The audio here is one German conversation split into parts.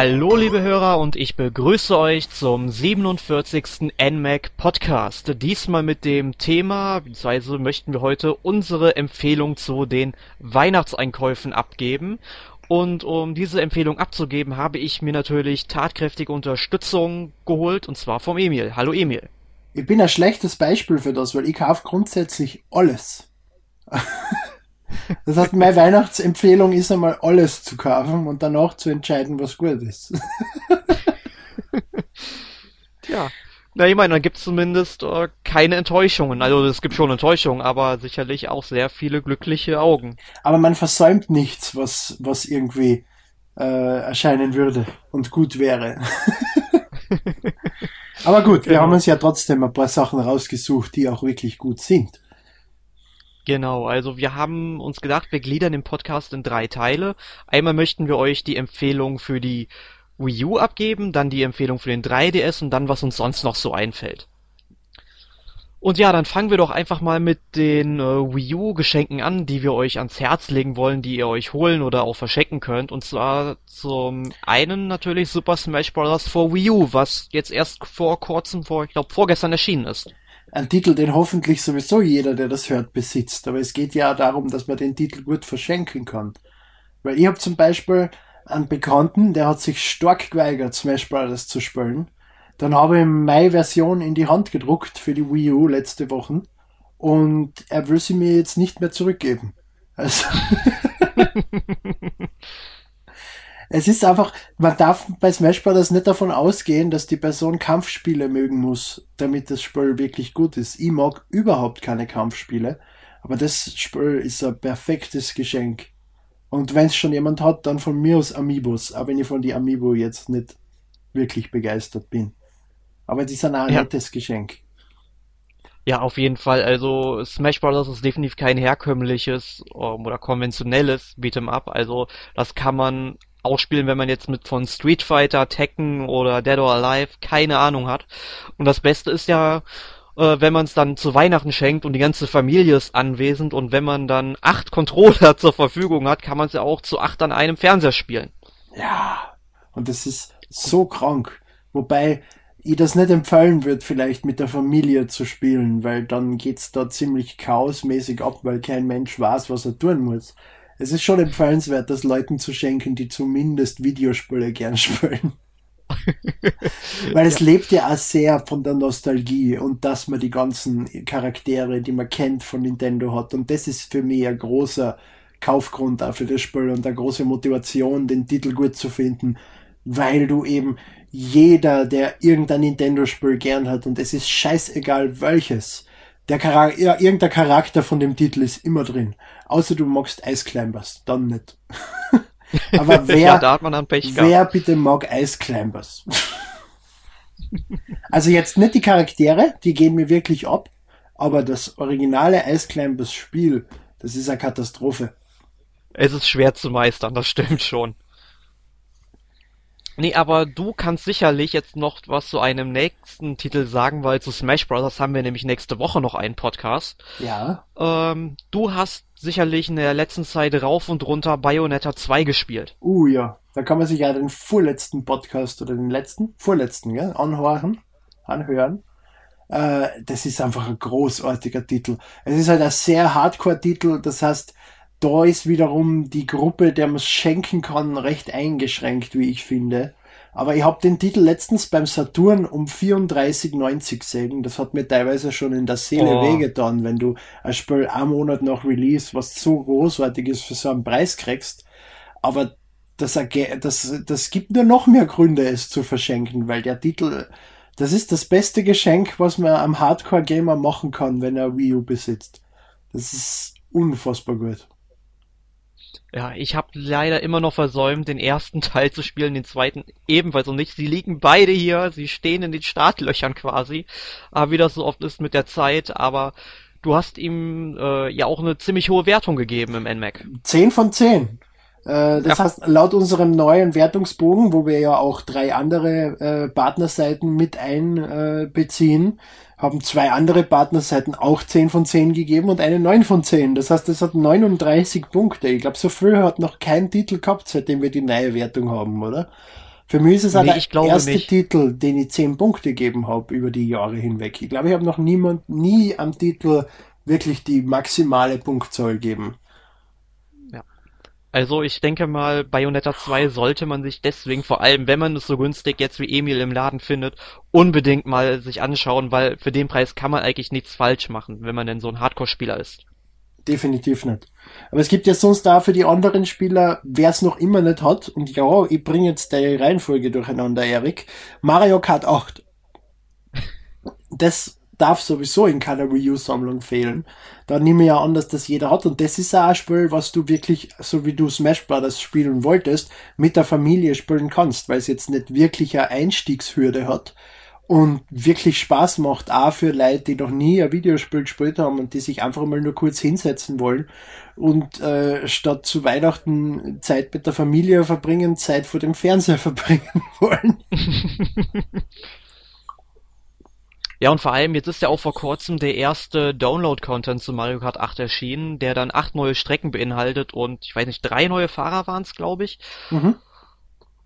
Hallo liebe Hörer und ich begrüße euch zum 47. NMAC Podcast. Diesmal mit dem Thema, beziehungsweise möchten wir heute unsere Empfehlung zu den Weihnachtseinkäufen abgeben. Und um diese Empfehlung abzugeben, habe ich mir natürlich tatkräftige Unterstützung geholt, und zwar vom Emil. Hallo Emil. Ich bin ein schlechtes Beispiel für das, weil ich kaufe grundsätzlich alles. Das heißt, meine Weihnachtsempfehlung ist einmal alles zu kaufen und danach zu entscheiden, was gut ist. Tja. Na, ich meine, dann gibt es zumindest äh, keine Enttäuschungen. Also es gibt schon Enttäuschungen, aber sicherlich auch sehr viele glückliche Augen. Aber man versäumt nichts, was, was irgendwie äh, erscheinen würde und gut wäre. aber gut, wir genau. haben uns ja trotzdem ein paar Sachen rausgesucht, die auch wirklich gut sind. Genau, also wir haben uns gedacht, wir gliedern den Podcast in drei Teile. Einmal möchten wir euch die Empfehlung für die Wii U abgeben, dann die Empfehlung für den 3DS und dann was uns sonst noch so einfällt. Und ja, dann fangen wir doch einfach mal mit den äh, Wii U Geschenken an, die wir euch ans Herz legen wollen, die ihr euch holen oder auch verschenken könnt. Und zwar zum einen natürlich Super Smash Bros. for Wii U, was jetzt erst vor kurzem, vor, ich glaube vorgestern erschienen ist ein Titel, den hoffentlich sowieso jeder, der das hört, besitzt. Aber es geht ja darum, dass man den Titel gut verschenken kann. Weil ich habe zum Beispiel einen Bekannten, der hat sich stark geweigert, Smash Brothers zu spielen. Dann habe ich meine Version in die Hand gedruckt für die Wii U letzte Woche und er will sie mir jetzt nicht mehr zurückgeben. Also es ist einfach, man darf bei Smash Bros. nicht davon ausgehen, dass die Person Kampfspiele mögen muss, damit das Spiel wirklich gut ist. Ich mag überhaupt keine Kampfspiele, aber das Spiel ist ein perfektes Geschenk. Und wenn es schon jemand hat, dann von mir aus Amiibos, auch wenn ich von die Amiibo jetzt nicht wirklich begeistert bin. Aber die sind auch ein ja. nettes Geschenk. Ja, auf jeden Fall. Also Smash Bros. ist definitiv kein herkömmliches um, ähm, oder konventionelles Beat'em Up. Also das kann man ausspielen, wenn man jetzt mit von Street Fighter, Tekken oder Dead or Alive keine Ahnung hat. Und das Beste ist ja, äh, wenn man es dann zu Weihnachten schenkt und die ganze Familie ist anwesend und wenn man dann acht Controller zur Verfügung hat, kann man es ja auch zu acht an einem Fernseher spielen. Ja, und das ist so krank. Wobei ich das nicht empfehlen würde, vielleicht mit der Familie zu spielen, weil dann geht's da ziemlich chaosmäßig ab, weil kein Mensch weiß, was er tun muss es ist schon empfehlenswert, das Leuten zu schenken, die zumindest Videospiele gern spielen. Weil es ja. lebt ja auch sehr von der Nostalgie und dass man die ganzen Charaktere, die man kennt von Nintendo hat. Und das ist für mich ein großer Kaufgrund auch für das Spiel und eine große Motivation, den Titel gut zu finden, weil du eben jeder, der irgendein Nintendo-Spiel gern hat, und es ist scheißegal welches, der Charakter, ja, irgendein Charakter von dem Titel ist immer drin. Außer du magst Ice Climbers, dann nicht. Aber wer, ja, da hat man dann Pech wer bitte mag Ice Climbers? also jetzt nicht die Charaktere, die gehen mir wirklich ab, aber das originale Ice Climbers Spiel, das ist eine Katastrophe. Es ist schwer zu meistern, das stimmt schon. Nee, aber du kannst sicherlich jetzt noch was zu einem nächsten Titel sagen, weil zu Smash Bros. haben wir nämlich nächste Woche noch einen Podcast. Ja. Ähm, du hast sicherlich in der letzten Zeit rauf und runter Bayonetta 2 gespielt. Uh ja, da kann man sich ja den vorletzten Podcast oder den letzten, vorletzten, gell, anhören. anhören. Äh, das ist einfach ein großartiger Titel. Es ist halt ein sehr Hardcore-Titel, das heißt, da ist wiederum die Gruppe, der man es schenken kann, recht eingeschränkt, wie ich finde. Aber ich habe den Titel letztens beim Saturn um 34,90 gesehen. Das hat mir teilweise schon in der Seele oh. wehgetan, wenn du ein Spiel einen Monat nach Release, was so großartig ist, für so einen Preis kriegst. Aber das, das, das gibt nur noch mehr Gründe, es zu verschenken, weil der Titel, das ist das beste Geschenk, was man am Hardcore-Gamer machen kann, wenn er Wii U besitzt. Das ist unfassbar gut. Ja, ich habe leider immer noch versäumt, den ersten Teil zu spielen, den zweiten ebenfalls und nicht. Sie liegen beide hier, sie stehen in den Startlöchern quasi, aber wie das so oft ist mit der Zeit, aber du hast ihm äh, ja auch eine ziemlich hohe Wertung gegeben im NMAC. 10 von 10. Äh, das ja. heißt, laut unserem neuen Wertungsbogen, wo wir ja auch drei andere äh, Partnerseiten mit einbeziehen, äh, haben zwei andere Partnerseiten auch 10 von 10 gegeben und eine 9 von 10. Das heißt, es hat 39 Punkte. Ich glaube, so viel hat noch kein Titel gehabt, seitdem wir die neue Wertung haben, oder? Für mich ist es nee, auch der erste nicht. Titel, den ich 10 Punkte gegeben habe über die Jahre hinweg. Ich glaube, ich habe noch niemand, nie am Titel wirklich die maximale Punktzahl gegeben. Also ich denke mal, Bayonetta 2 sollte man sich deswegen, vor allem wenn man es so günstig jetzt wie Emil im Laden findet, unbedingt mal sich anschauen, weil für den Preis kann man eigentlich nichts falsch machen, wenn man denn so ein Hardcore-Spieler ist. Definitiv nicht. Aber es gibt ja sonst da für die anderen Spieler, wer es noch immer nicht hat, und ja, ich bringe jetzt die Reihenfolge durcheinander, Erik, Mario Kart 8. Das darf sowieso in keiner Wii U-Sammlung fehlen. Da nehme ich ja an, dass das jeder hat. Und das ist auch ein Spiel, was du wirklich, so wie du Smash Brothers spielen wolltest, mit der Familie spielen kannst, weil es jetzt nicht wirklich eine Einstiegshürde hat und wirklich Spaß macht, auch für Leute, die noch nie ein Videospiel gespielt haben und die sich einfach mal nur kurz hinsetzen wollen und äh, statt zu Weihnachten Zeit mit der Familie verbringen, Zeit vor dem Fernseher verbringen wollen. Ja, und vor allem, jetzt ist ja auch vor kurzem der erste Download-Content zu Mario Kart 8 erschienen, der dann acht neue Strecken beinhaltet und ich weiß nicht, drei neue Fahrer waren es, glaube ich. Mhm.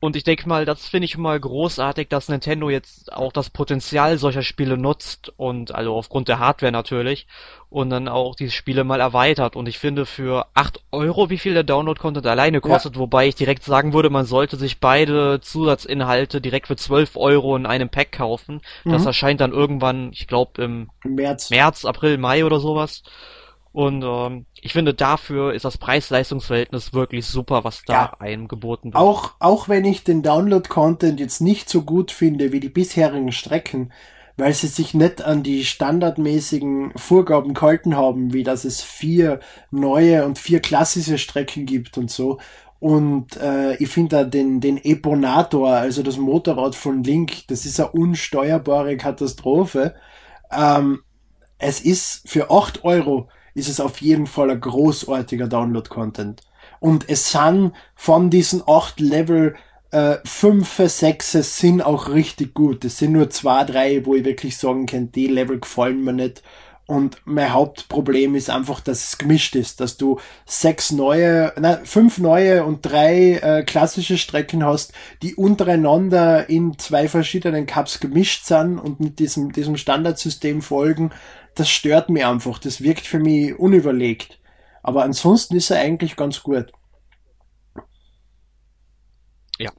Und ich denke mal, das finde ich immer großartig, dass Nintendo jetzt auch das Potenzial solcher Spiele nutzt und also aufgrund der Hardware natürlich und dann auch die Spiele mal erweitert. Und ich finde für acht Euro, wie viel der Download-Content alleine kostet, ja. wobei ich direkt sagen würde, man sollte sich beide Zusatzinhalte direkt für zwölf Euro in einem Pack kaufen. Mhm. Das erscheint dann irgendwann, ich glaube im März. März, April, Mai oder sowas. Und ähm, ich finde, dafür ist das Preis-Leistungs-Verhältnis wirklich super, was da ja. einem geboten wird. Auch, auch wenn ich den Download-Content jetzt nicht so gut finde wie die bisherigen Strecken, weil sie sich nicht an die standardmäßigen Vorgaben gehalten haben, wie dass es vier neue und vier klassische Strecken gibt und so. Und äh, ich finde da den, den Eponator, also das Motorrad von Link, das ist eine unsteuerbare Katastrophe. Ähm, es ist für acht Euro ist es auf jeden Fall ein großartiger Download-Content. Und es sind von diesen acht Level äh, fünf, sechs sind auch richtig gut. Es sind nur zwei, drei, wo ich wirklich sagen kann, die Level gefallen mir nicht. Und mein Hauptproblem ist einfach, dass es gemischt ist, dass du sechs neue, nein, fünf neue und drei äh, klassische Strecken hast, die untereinander in zwei verschiedenen Cups gemischt sind und mit diesem, diesem Standardsystem folgen das stört mich einfach. Das wirkt für mich unüberlegt. Aber ansonsten ist er eigentlich ganz gut. Ja.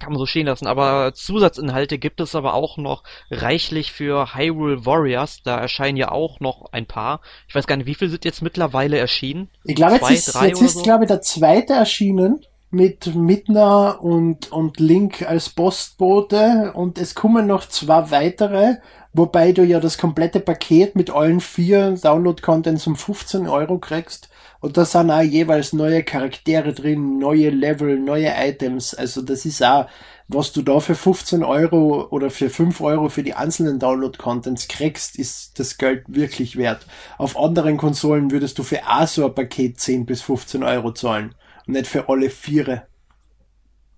Kann man so stehen lassen. Aber Zusatzinhalte gibt es aber auch noch reichlich für Hyrule Warriors. Da erscheinen ja auch noch ein paar. Ich weiß gar nicht, wie viele sind jetzt mittlerweile erschienen? Ich glaube, jetzt ist, jetzt ist glaube ich, der zweite erschienen mit Midna und, und Link als Postbote und es kommen noch zwei weitere wobei du ja das komplette Paket mit allen vier Download-Contents um 15 Euro kriegst. Und da sind auch jeweils neue Charaktere drin, neue Level, neue Items. Also das ist auch, was du da für 15 Euro oder für 5 Euro für die einzelnen Download-Contents kriegst, ist das Geld wirklich wert. Auf anderen Konsolen würdest du für auch so ein Paket 10 bis 15 Euro zahlen. Und nicht für alle Viere.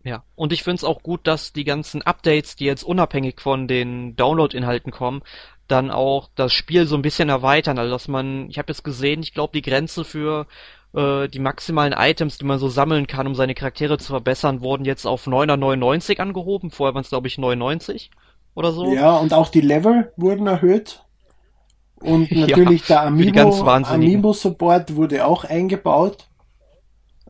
Ja, und ich finde es auch gut, dass die ganzen Updates, die jetzt unabhängig von den Download-Inhalten kommen, dann auch das Spiel so ein bisschen erweitern. Also dass man, ich habe jetzt gesehen, ich glaube die Grenze für äh, die maximalen Items, die man so sammeln kann, um seine Charaktere zu verbessern, wurden jetzt auf 9,99 angehoben. Vorher waren es glaube ich 99 oder so. Ja, und auch die Level wurden erhöht. Und natürlich ja, der Amiibo, Amiibo-Support wurde auch eingebaut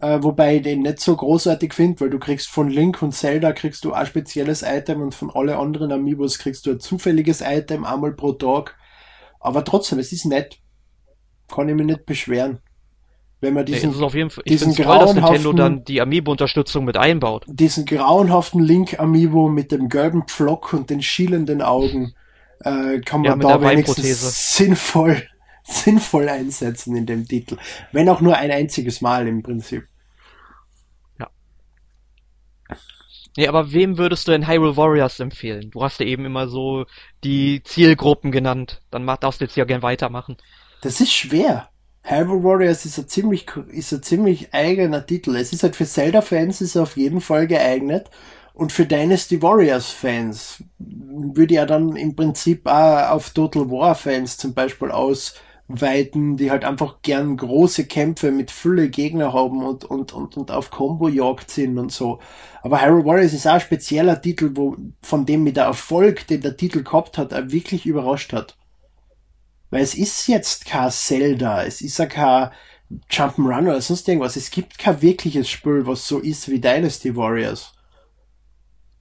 äh, wobei ich den nicht so großartig finde, weil du kriegst von Link und Zelda kriegst du ein spezielles Item und von alle anderen Amiibos kriegst du ein zufälliges Item einmal pro Tag. Aber trotzdem, es ist nett. Kann ich mich nicht beschweren. Wenn man diesen, nee, Fall, ich diesen toll, dass Nintendo dann die Amiibo-Unterstützung mit einbaut. Diesen grauenhaften Link-Amiibo mit dem gelben Pflock und den schielenden Augen äh, kann man ja, da wenigstens sinnvoll sinnvoll einsetzen in dem Titel. Wenn auch nur ein einziges Mal im Prinzip. Ja. Nee, aber wem würdest du denn Hyrule Warriors empfehlen? Du hast ja eben immer so die Zielgruppen genannt. Dann darfst du jetzt ja gern weitermachen. Das ist schwer. Hyrule Warriors ist ein ziemlich, ist ein ziemlich eigener Titel. Es ist halt für Zelda-Fans ist er auf jeden Fall geeignet. Und für Dynasty Warriors Fans würde er dann im Prinzip auch auf Total War Fans zum Beispiel ausweiten, die halt einfach gern große Kämpfe mit Fülle Gegner haben und, und, und, und auf Combo-Jagd sind und so. Aber Hyrule Warriors ist auch ein spezieller Titel, wo, von dem mit der Erfolg, den der Titel gehabt hat, wirklich überrascht hat. Weil es ist jetzt kein Zelda, es ist ja kein Jump'n'Run oder sonst irgendwas. Es gibt kein wirkliches Spiel, was so ist wie Dynasty Warriors.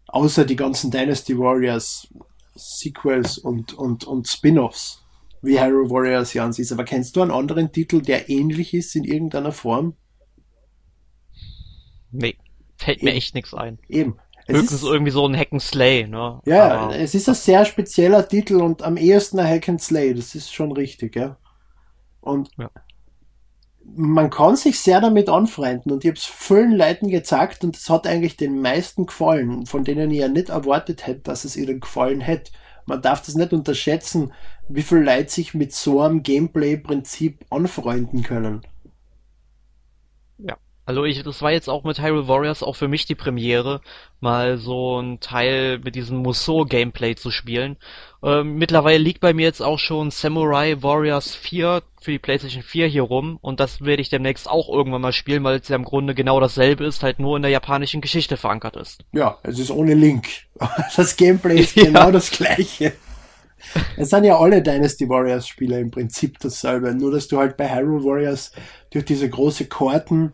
Außer die ganzen Dynasty Warriors Sequels und, und, und Spin-offs, wie Hyrule Warriors ja an sich ist. Aber kennst du einen anderen Titel, der ähnlich ist in irgendeiner Form? Nee, fällt mir echt nichts ein. Eben. Es Höchstens ist, irgendwie so ein Hack and Slay, ne? Ja, Aber es ist ein sehr spezieller Titel und am ehesten ein Hack and Slay, das ist schon richtig, ja. Und ja. man kann sich sehr damit anfreunden und ich habe es vielen Leuten gezeigt und es hat eigentlich den meisten gefallen, von denen ich ja nicht erwartet hätte, dass es ihnen gefallen hätte. Man darf das nicht unterschätzen, wie viel Leute sich mit so einem Gameplay-Prinzip anfreunden können. Also ich, das war jetzt auch mit Hyrule Warriors auch für mich die Premiere, mal so ein Teil mit diesem Musou-Gameplay zu spielen. Ähm, mittlerweile liegt bei mir jetzt auch schon Samurai Warriors 4 für die PlayStation 4 hier rum und das werde ich demnächst auch irgendwann mal spielen, weil es ja im Grunde genau dasselbe ist, halt nur in der japanischen Geschichte verankert ist. Ja, es ist ohne Link. Das Gameplay ist ja. genau das gleiche. Es sind ja alle Dynasty Warriors Spieler im Prinzip dasselbe, nur dass du halt bei Hyrule Warriors durch diese große Karten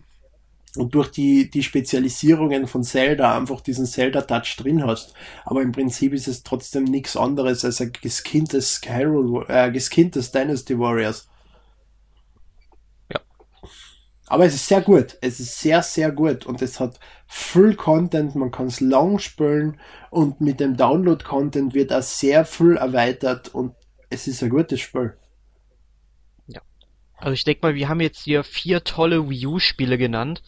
und durch die, die Spezialisierungen von Zelda einfach diesen Zelda-Touch drin hast. Aber im Prinzip ist es trotzdem nichts anderes als ein geskinntes Hyrule, äh, geskinntes Dynasty Warriors. Ja. Aber es ist sehr gut. Es ist sehr, sehr gut. Und es hat viel Content. Man kann es lang spielen. Und mit dem Download-Content wird auch sehr viel erweitert. Und es ist ein gutes Spiel. Also ich denke mal, wir haben jetzt hier vier tolle Wii U-Spiele genannt.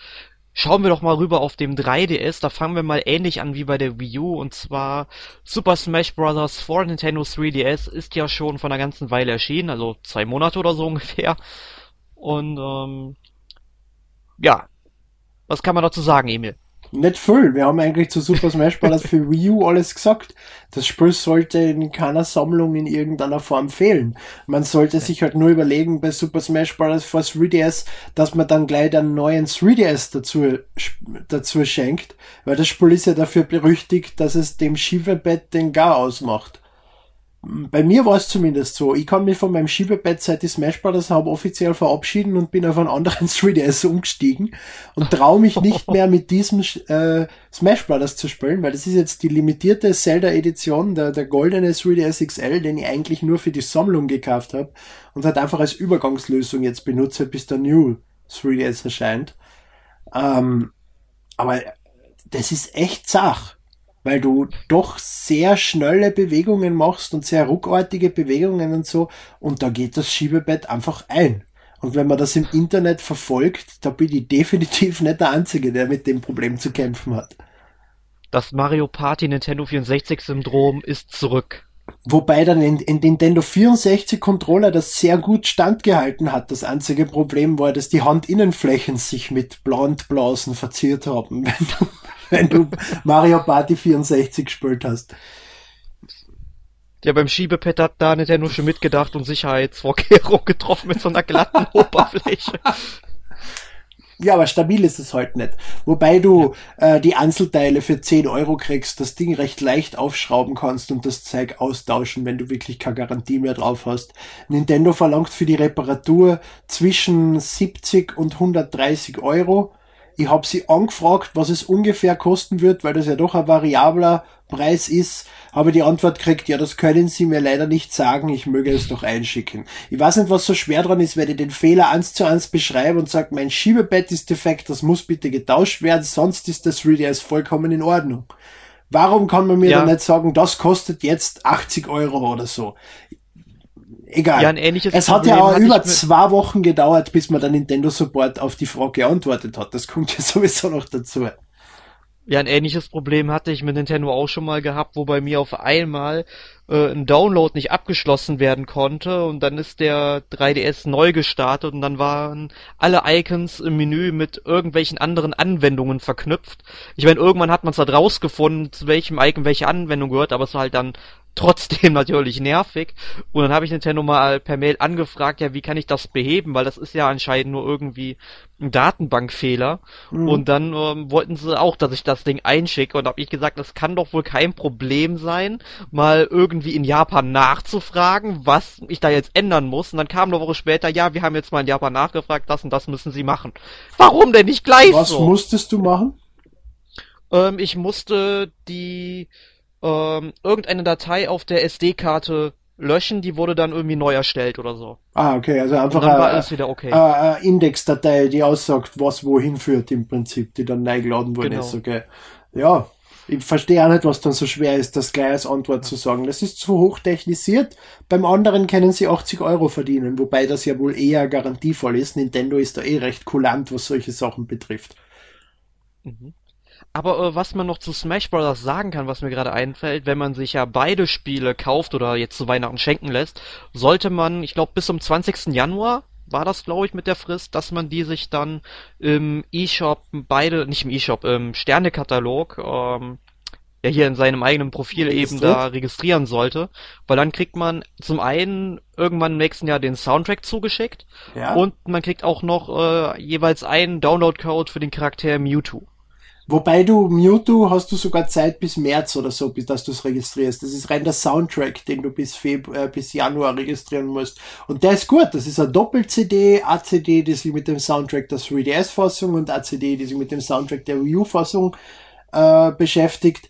Schauen wir doch mal rüber auf dem 3DS, da fangen wir mal ähnlich an wie bei der Wii U und zwar Super Smash Bros. for Nintendo 3DS ist ja schon von einer ganzen Weile erschienen, also zwei Monate oder so ungefähr. Und ähm, ja, was kann man dazu sagen, Emil? Nicht viel. Wir haben eigentlich zu Super Smash Bros. für Wii U alles gesagt. Das Spiel sollte in keiner Sammlung in irgendeiner Form fehlen. Man sollte sich halt nur überlegen bei Super Smash Bros. für 3DS, dass man dann gleich einen neuen 3DS dazu, dazu schenkt, weil das Spiel ist ja dafür berüchtigt, dass es dem Schiebebett den Gar ausmacht. Bei mir war es zumindest so. Ich kann mich von meinem Schiebebett seit ich Smash Bros. habe offiziell verabschieden und bin auf einen anderen 3DS umgestiegen und traue mich nicht mehr mit diesem äh, Smash Bros. zu spielen, weil das ist jetzt die limitierte Zelda-Edition, der, der goldene 3DS XL, den ich eigentlich nur für die Sammlung gekauft habe und halt einfach als Übergangslösung jetzt benutze, bis der New 3DS erscheint. Ähm, aber das ist echt Sach weil du doch sehr schnelle Bewegungen machst und sehr ruckartige Bewegungen und so und da geht das Schiebebett einfach ein. Und wenn man das im Internet verfolgt, da bin ich definitiv nicht der Einzige, der mit dem Problem zu kämpfen hat. Das Mario Party Nintendo 64 Syndrom ist zurück. Wobei dann in, in Nintendo 64 Controller das sehr gut standgehalten hat. Das einzige Problem war, dass die Handinnenflächen sich mit Blondblasen verziert haben, wenn du Mario Party 64 gespielt hast. Ja, beim Schiebepad hat da Nintendo schon mitgedacht und Sicherheitsvorkehrungen getroffen mit so einer glatten Oberfläche. Ja, aber stabil ist es halt nicht. Wobei du äh, die Einzelteile für 10 Euro kriegst, das Ding recht leicht aufschrauben kannst und das Zeug austauschen, wenn du wirklich keine Garantie mehr drauf hast. Nintendo verlangt für die Reparatur zwischen 70 und 130 Euro. Ich habe sie angefragt, was es ungefähr kosten wird, weil das ja doch ein variabler Preis ist. Habe die Antwort gekriegt, ja, das können Sie mir leider nicht sagen, ich möge es doch einschicken. Ich weiß nicht, was so schwer dran ist, wenn ich den Fehler eins zu eins beschreibe und sage, mein Schiebebett ist defekt, das muss bitte getauscht werden, sonst ist das 3DS vollkommen in Ordnung. Warum kann man mir ja. dann nicht sagen, das kostet jetzt 80 Euro oder so? Egal. Ja, ein ähnliches es hat ja auch über zwei Wochen gedauert, bis man der Nintendo Support auf die Frage geantwortet hat. Das kommt ja sowieso noch dazu. Ja, ein ähnliches Problem hatte ich mit Nintendo auch schon mal gehabt, wo bei mir auf einmal äh, ein Download nicht abgeschlossen werden konnte und dann ist der 3DS neu gestartet und dann waren alle Icons im Menü mit irgendwelchen anderen Anwendungen verknüpft. Ich meine, irgendwann hat man zwar rausgefunden, zu welchem Icon welche Anwendung gehört, aber es war halt dann trotzdem natürlich nervig. Und dann habe ich Nintendo mal per Mail angefragt, ja, wie kann ich das beheben, weil das ist ja anscheinend nur irgendwie Datenbankfehler. Mhm. Und dann ähm, wollten sie auch, dass ich das Ding einschicke und habe ich gesagt, das kann doch wohl kein Problem sein, mal irgendwie in Japan nachzufragen, was ich da jetzt ändern muss. Und dann kam eine Woche später, ja, wir haben jetzt mal in Japan nachgefragt, das und das müssen sie machen. Warum denn nicht gleich was so? Musstest du machen? Ähm, ich musste die ähm, irgendeine Datei auf der SD-Karte löschen, die wurde dann irgendwie neu erstellt oder so. Ah, okay, also einfach eine, alles wieder okay. eine Indexdatei, die aussagt, was wohin führt im Prinzip, die dann neu geladen worden genau. ist, okay. Ja, ich verstehe auch nicht, was dann so schwer ist, das gleich als Antwort zu sagen. Das ist zu hoch technisiert. Beim anderen können sie 80 Euro verdienen, wobei das ja wohl eher garantievoll ist. Nintendo ist da eh recht kulant, was solche Sachen betrifft. Mhm. Aber äh, was man noch zu Smash Bros. sagen kann, was mir gerade einfällt, wenn man sich ja beide Spiele kauft oder jetzt zu Weihnachten schenken lässt, sollte man, ich glaube bis zum 20. Januar war das, glaube ich, mit der Frist, dass man die sich dann im E-Shop beide, nicht im E-Shop, im Sternekatalog, ähm, ja hier in seinem eigenen Profil eben da registrieren sollte, weil dann kriegt man zum einen irgendwann im nächsten Jahr den Soundtrack zugeschickt ja. und man kriegt auch noch äh, jeweils einen Download-Code für den Charakter Mewtwo. Wobei du Mewtwo hast du sogar Zeit bis März oder so, bis dass du es registrierst. Das ist rein der Soundtrack, den du bis Februar, äh, bis Januar registrieren musst. Und der ist gut. Das ist eine Doppel-CD, ACD, die sich mit dem Soundtrack der 3DS-Fassung und ACD, die sich mit dem Soundtrack der Wii U-Fassung äh, beschäftigt.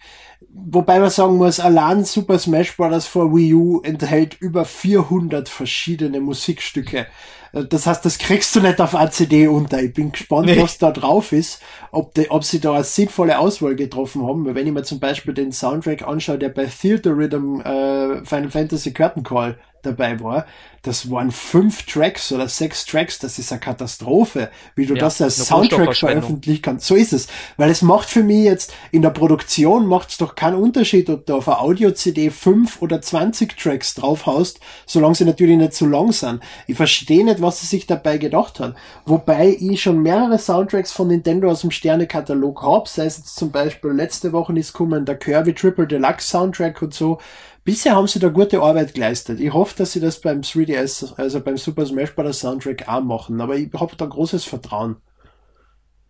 Wobei man sagen muss, allein Super Smash Bros. for Wii U enthält über 400 verschiedene Musikstücke. Das heißt, das kriegst du nicht auf ACD unter. Ich bin gespannt, nee. was da drauf ist, ob, die, ob sie da eine sinnvolle Auswahl getroffen haben. Weil wenn ich mir zum Beispiel den Soundtrack anschaue, der bei Theater Rhythm äh, Final Fantasy Curtain Call dabei war, das waren fünf Tracks oder sechs Tracks, das ist eine Katastrophe, wie du ja, das als Soundtrack veröffentlichen kannst. So ist es. Weil es macht für mich jetzt, in der Produktion macht es doch keinen Unterschied, ob du auf einer Audio-CD fünf oder zwanzig Tracks draufhaust, solange sie natürlich nicht zu lang sind. Ich verstehe nicht, was sie sich dabei gedacht haben. Wobei ich schon mehrere Soundtracks von Nintendo aus dem Sterne-Katalog habe, sei es jetzt zum Beispiel letzte Woche ist kommen der Kirby Triple Deluxe Soundtrack und so, Bisher haben sie da gute Arbeit geleistet. Ich hoffe, dass sie das beim 3DS, also beim Super Smash Bros. Soundtrack auch machen, aber ich habe da großes Vertrauen.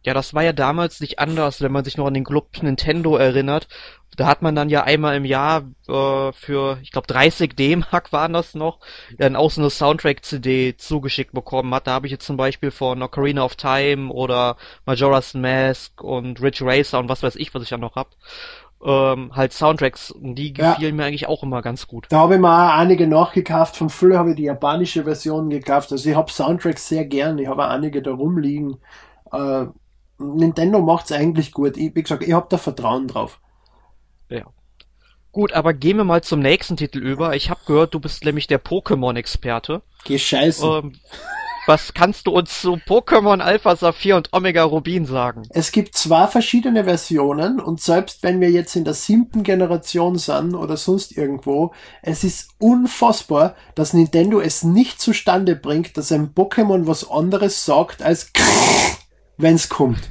Ja, das war ja damals nicht anders, wenn man sich noch an den Club Nintendo erinnert. Da hat man dann ja einmal im Jahr äh, für, ich glaube 30 D-Mark waren das noch, dann auch so eine Soundtrack-CD zugeschickt bekommen hat. Da habe ich jetzt zum Beispiel von Ocarina of Time oder Majora's Mask und Ridge Racer und was weiß ich, was ich da noch hab ähm, halt Soundtracks, die gefielen ja. mir eigentlich auch immer ganz gut. Da habe ich mir auch einige nachgekauft. Von früher habe ich die japanische Version gekauft. Also ich habe Soundtracks sehr gern. Ich habe auch einige da rumliegen. Äh, Nintendo macht's eigentlich gut. Ich, wie gesagt, ich habe da Vertrauen drauf. Ja. Gut, aber gehen wir mal zum nächsten Titel über. Ich habe gehört, du bist nämlich der Pokémon-Experte. Geh scheiße. Ähm, was kannst du uns zu Pokémon Alpha Saphir und Omega Rubin sagen? Es gibt zwei verschiedene Versionen und selbst wenn wir jetzt in der siebten Generation sind oder sonst irgendwo, es ist unfassbar, dass Nintendo es nicht zustande bringt, dass ein Pokémon was anderes sagt als wenn's kommt.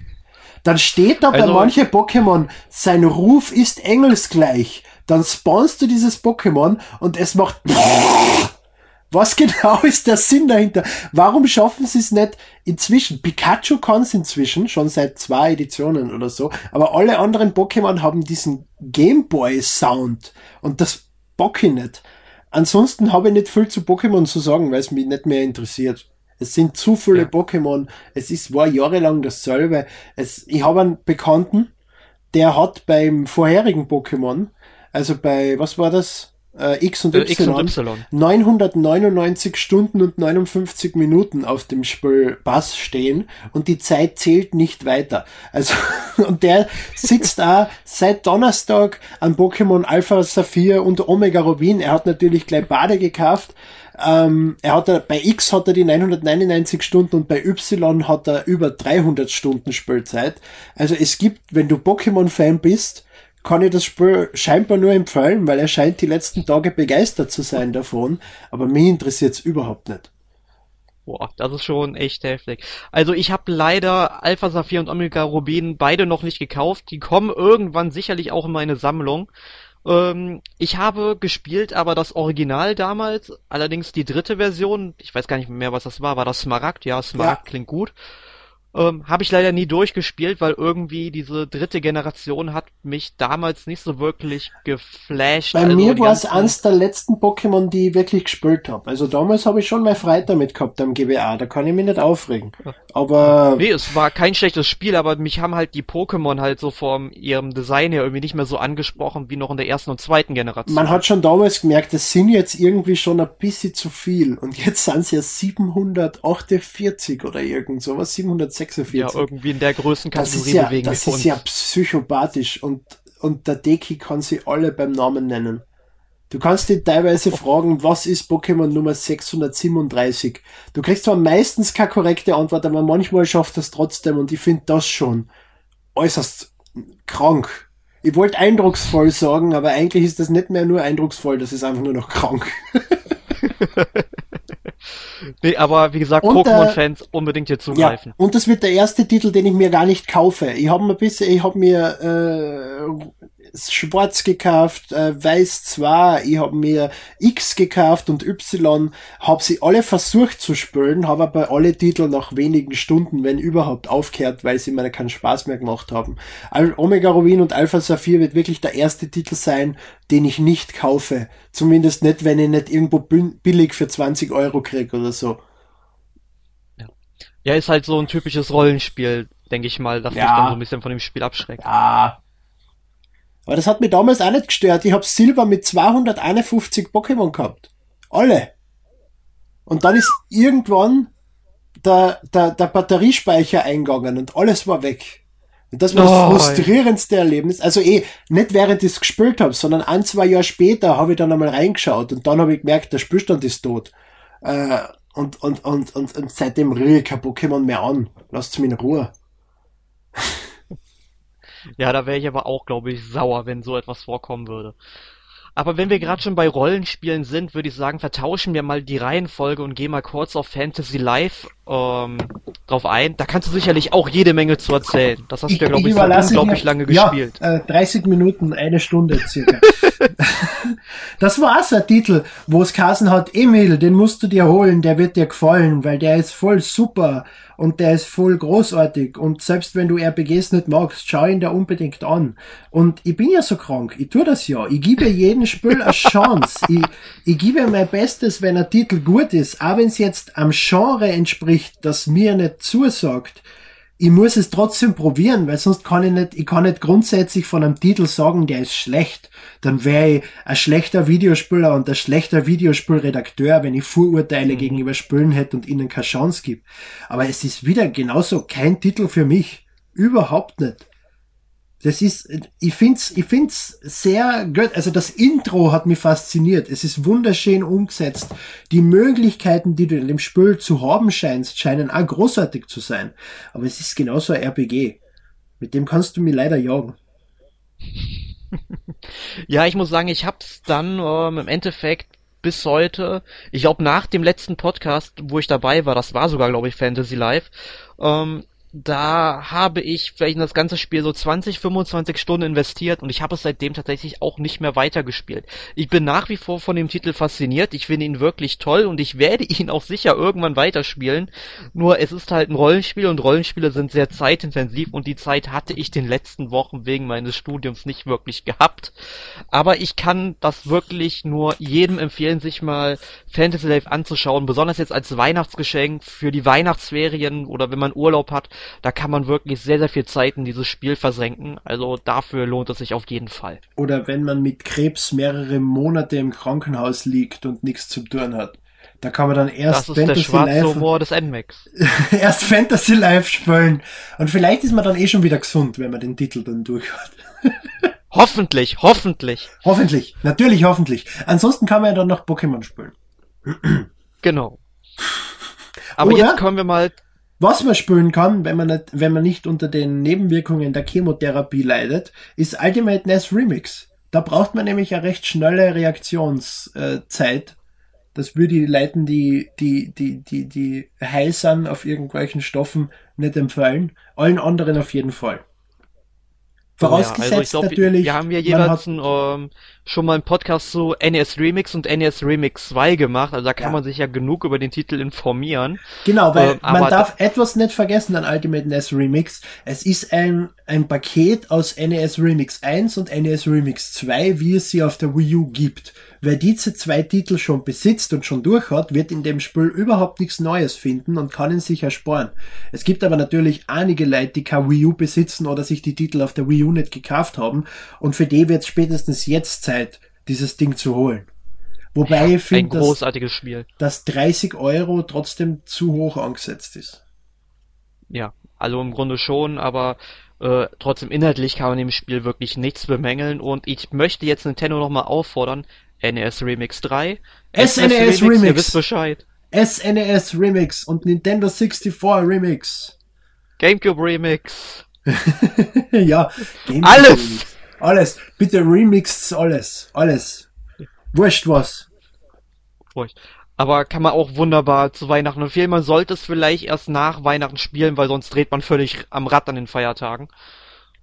Dann steht da also, bei manchen Pokémon, sein Ruf ist engelsgleich. Dann spawnst du dieses Pokémon und es macht was genau ist der Sinn dahinter? Warum schaffen sie es nicht inzwischen? Pikachu kann es inzwischen, schon seit zwei Editionen oder so, aber alle anderen Pokémon haben diesen Gameboy-Sound und das bock ich nicht. Ansonsten habe ich nicht viel zu Pokémon zu sagen, weil es mich nicht mehr interessiert. Es sind zu viele ja. Pokémon. Es ist, war jahrelang dasselbe. Es, ich habe einen Bekannten, der hat beim vorherigen Pokémon, also bei, was war das? Äh, X, und äh, X und Y 999 Stunden und 59 Minuten auf dem Spiel Bass stehen und die Zeit zählt nicht weiter. Also, und der sitzt da seit Donnerstag an Pokémon Alpha Saphir und Omega Rubin. Er hat natürlich gleich Bade gekauft. Ähm, er hat bei X hat er die 999 Stunden und bei Y hat er über 300 Stunden Spielzeit. Also es gibt, wenn du Pokémon-Fan bist, kann ich das Spiel scheinbar nur empfehlen, weil er scheint die letzten Tage begeistert zu sein davon, aber mich interessiert es überhaupt nicht. Boah, das ist schon echt heftig. Also ich habe leider Alpha Saphir und Omega Rubin beide noch nicht gekauft. Die kommen irgendwann sicherlich auch in meine Sammlung. Ähm, ich habe gespielt, aber das Original damals, allerdings die dritte Version, ich weiß gar nicht mehr, was das war, war das Smaragd? Ja, Smaragd ja. klingt gut. Ähm, Habe ich leider nie durchgespielt, weil irgendwie diese dritte Generation hat mich damals nicht so wirklich geflasht. Bei also mir war es eines der letzten Pokémon, die ich wirklich gespielt habe. Also damals habe ich schon mal Freude damit gehabt am GBA, da kann ich mich nicht aufregen. Aber. Nee, es war kein schlechtes Spiel, aber mich haben halt die Pokémon halt so von ihrem Design her irgendwie nicht mehr so angesprochen wie noch in der ersten und zweiten Generation. Man hat schon damals gemerkt, es sind jetzt irgendwie schon ein bisschen zu viel. Und jetzt sind es ja 748 oder irgend sowas, 746. 46. Ja, irgendwie in der Größenkategorie ja, bewegen Das ist uns. ja psychopathisch und, und der Deki kann sie alle beim Namen nennen. Du kannst ihn teilweise oh. fragen, was ist Pokémon Nummer 637? Du kriegst zwar meistens keine korrekte Antwort, aber manchmal schafft es trotzdem und ich finde das schon äußerst krank. Ich wollte eindrucksvoll sagen, aber eigentlich ist das nicht mehr nur eindrucksvoll, das ist einfach nur noch krank. nee, aber wie gesagt, Pokémon-Fans unbedingt hier zugreifen. Ja, und das wird der erste Titel, den ich mir gar nicht kaufe. Ich habe mir bisschen, ich habe mir äh, Schwarz gekauft, äh, Weiß 2, ich habe mir X gekauft und Y, habe sie alle versucht zu spielen, habe aber alle Titel nach wenigen Stunden, wenn überhaupt, aufgehört, weil sie mir keinen Spaß mehr gemacht haben. Omega Rubin und Alpha Saphir wird wirklich der erste Titel sein, den ich nicht kaufe. Zumindest nicht, wenn ich nicht irgendwo billig für 20 Euro krieg oder so. Ja. ist halt so ein typisches Rollenspiel, denke ich mal, das ja. dich dann so ein bisschen von dem Spiel abschreckt. Ja, aber das hat mich damals auch nicht gestört. Ich habe Silber mit 251 Pokémon gehabt. Alle. Und dann ist irgendwann der, der, der Batteriespeicher eingegangen und alles war weg. Und das war oh, das frustrierendste ey. Erlebnis. Also eh, nicht während ich es gespielt habe, sondern ein, zwei Jahre später habe ich dann einmal reingeschaut und dann habe ich gemerkt, der Spielstand ist tot. Äh, und, und, und, und, und seitdem rühre ich kein Pokémon mehr an. Lasst mich in Ruhe. Ja, da wäre ich aber auch, glaube ich, sauer, wenn so etwas vorkommen würde. Aber wenn wir gerade schon bei Rollenspielen sind, würde ich sagen, vertauschen wir mal die Reihenfolge und gehen mal kurz auf Fantasy Life ähm, drauf ein. Da kannst du sicherlich auch jede Menge zu erzählen. Das hast du ja, glaube ich, ich unglaublich lange gespielt. Ja, äh, 30 Minuten, eine Stunde circa. das war ein Titel, wo es Kassen hat, Emil, den musst du dir holen, der wird dir gefallen, weil der ist voll super und der ist voll großartig und selbst wenn du RPGs nicht magst, schau ihn da unbedingt an. Und ich bin ja so krank, ich tue das ja. Ich gebe jedem Spiel eine Chance. ich, ich gebe mein Bestes, wenn ein Titel gut ist, auch wenn es jetzt am Genre entspricht, das mir nicht zusagt ich muss es trotzdem probieren, weil sonst kann ich nicht, ich kann nicht grundsätzlich von einem Titel sagen, der ist schlecht. Dann wäre ich ein schlechter Videospieler und ein schlechter Videospielredakteur, wenn ich Vorurteile mhm. gegenüber Spielen hätte und ihnen keine Chance gibt. Aber es ist wieder genauso kein Titel für mich. Überhaupt nicht. Das ist, ich find's, ich find's sehr gut. Also das Intro hat mich fasziniert. Es ist wunderschön umgesetzt. Die Möglichkeiten, die du in dem Spiel zu haben scheinst, scheinen auch großartig zu sein. Aber es ist genauso ein RPG. Mit dem kannst du mir leider jagen. ja, ich muss sagen, ich hab's dann ähm, im Endeffekt bis heute, ich glaube nach dem letzten Podcast, wo ich dabei war, das war sogar, glaube ich, Fantasy Live, ähm, da habe ich vielleicht in das ganze Spiel so 20, 25 Stunden investiert und ich habe es seitdem tatsächlich auch nicht mehr weitergespielt. Ich bin nach wie vor von dem Titel fasziniert, ich finde ihn wirklich toll und ich werde ihn auch sicher irgendwann weiterspielen. Nur es ist halt ein Rollenspiel und Rollenspiele sind sehr zeitintensiv und die Zeit hatte ich den letzten Wochen wegen meines Studiums nicht wirklich gehabt. Aber ich kann das wirklich nur jedem empfehlen, sich mal Fantasy Life anzuschauen, besonders jetzt als Weihnachtsgeschenk für die Weihnachtsferien oder wenn man Urlaub hat da kann man wirklich sehr, sehr viel Zeit in dieses Spiel versenken. Also dafür lohnt es sich auf jeden Fall. Oder wenn man mit Krebs mehrere Monate im Krankenhaus liegt und nichts zu tun hat. Da kann man dann erst das ist Fantasy der Live. Humor des NMAX. erst Fantasy Live spielen. Und vielleicht ist man dann eh schon wieder gesund, wenn man den Titel dann durch hat. hoffentlich, hoffentlich. Hoffentlich, natürlich hoffentlich. Ansonsten kann man ja dann noch Pokémon spielen. genau. Aber Oder? jetzt kommen wir mal Was man spielen kann, wenn man nicht, wenn man nicht unter den Nebenwirkungen der Chemotherapie leidet, ist Ultimate NES Remix. Da braucht man nämlich eine recht schnelle Reaktionszeit. Das würde die Leuten, die, die, die, die, die heiß sind auf irgendwelchen Stoffen, nicht empfehlen. Allen anderen auf jeden Fall. Vorausgesetzt ja, also glaub, natürlich. Wir haben ja jeweils ein, ähm, schon mal einen Podcast zu NES Remix und NES Remix 2 gemacht, also da kann ja. man sich ja genug über den Titel informieren. Genau, weil ähm, man darf etwas nicht vergessen an Ultimate NES Remix. Es ist ein, ein Paket aus NES Remix 1 und NES Remix 2, wie es sie auf der Wii U gibt. Wer diese zwei Titel schon besitzt und schon durch hat, wird in dem Spiel überhaupt nichts Neues finden und kann ihn sich ersparen. Es gibt aber natürlich einige Leute, die kein Wii U besitzen oder sich die Titel auf der Wii U nicht gekauft haben und für die wird es spätestens jetzt Zeit, dieses Ding zu holen. Wobei ja, ich finde, dass, Spiel. dass 30 Euro trotzdem zu hoch angesetzt ist. Ja, also im Grunde schon, aber äh, trotzdem inhaltlich kann man dem Spiel wirklich nichts bemängeln und ich möchte jetzt Nintendo nochmal auffordern, NES Remix 3. SNES Remix, Remix. Ihr wisst Bescheid. SNES Remix und Nintendo 64 Remix. GameCube Remix. ja, GameCube alles. Remix. Alles. Bitte remixed alles. Alles. Wurscht was. Wurscht. Aber kann man auch wunderbar zu Weihnachten empfehlen. Man sollte es vielleicht erst nach Weihnachten spielen, weil sonst dreht man völlig am Rad an den Feiertagen.